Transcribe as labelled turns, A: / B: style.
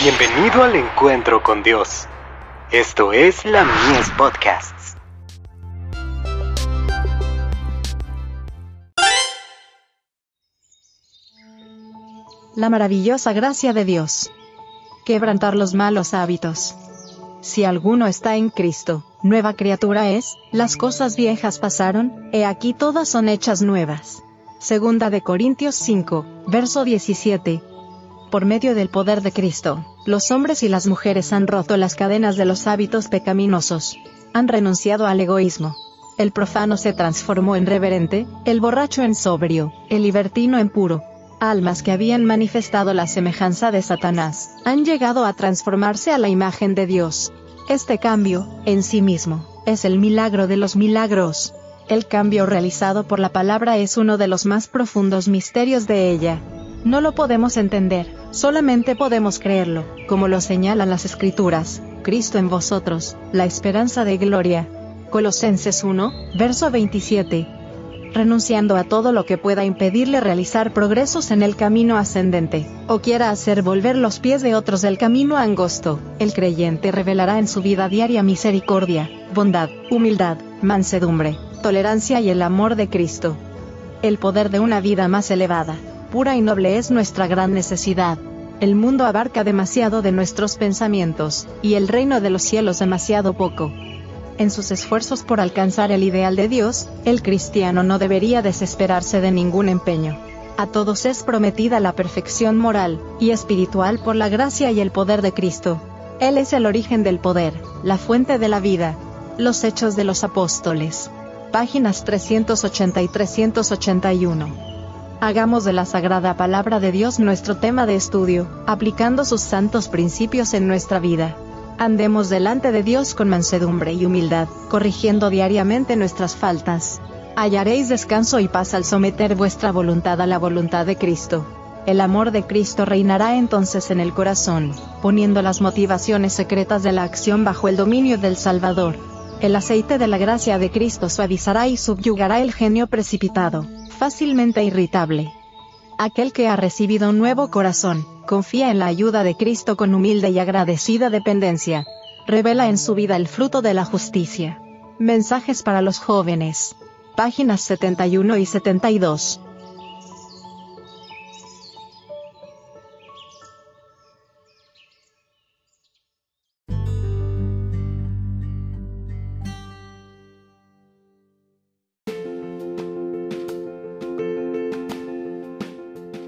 A: Bienvenido al encuentro con Dios. Esto es la Mies Podcasts.
B: La maravillosa gracia de Dios. Quebrantar los malos hábitos. Si alguno está en Cristo, nueva criatura es, las cosas viejas pasaron, he aquí todas son hechas nuevas. Segunda de Corintios 5, verso 17. Por medio del poder de Cristo, los hombres y las mujeres han roto las cadenas de los hábitos pecaminosos. Han renunciado al egoísmo. El profano se transformó en reverente, el borracho en sobrio, el libertino en puro. Almas que habían manifestado la semejanza de Satanás, han llegado a transformarse a la imagen de Dios. Este cambio, en sí mismo, es el milagro de los milagros. El cambio realizado por la palabra es uno de los más profundos misterios de ella. No lo podemos entender, solamente podemos creerlo, como lo señalan las escrituras, Cristo en vosotros, la esperanza de gloria. Colosenses 1, verso 27. Renunciando a todo lo que pueda impedirle realizar progresos en el camino ascendente, o quiera hacer volver los pies de otros del camino angosto, el creyente revelará en su vida diaria misericordia, bondad, humildad, mansedumbre, tolerancia y el amor de Cristo. El poder de una vida más elevada, pura y noble es nuestra gran necesidad. El mundo abarca demasiado de nuestros pensamientos, y el reino de los cielos demasiado poco. En sus esfuerzos por alcanzar el ideal de Dios, el cristiano no debería desesperarse de ningún empeño. A todos es prometida la perfección moral y espiritual por la gracia y el poder de Cristo. Él es el origen del poder, la fuente de la vida. Los Hechos de los Apóstoles. Páginas 380 y 381. Hagamos de la Sagrada Palabra de Dios nuestro tema de estudio, aplicando sus santos principios en nuestra vida. Andemos delante de Dios con mansedumbre y humildad, corrigiendo diariamente nuestras faltas. Hallaréis descanso y paz al someter vuestra voluntad a la voluntad de Cristo. El amor de Cristo reinará entonces en el corazón, poniendo las motivaciones secretas de la acción bajo el dominio del Salvador. El aceite de la gracia de Cristo suavizará y subyugará el genio precipitado, fácilmente irritable. Aquel que ha recibido un nuevo corazón, confía en la ayuda de Cristo con humilde y agradecida dependencia. Revela en su vida el fruto de la justicia. Mensajes para los jóvenes. Páginas 71 y 72.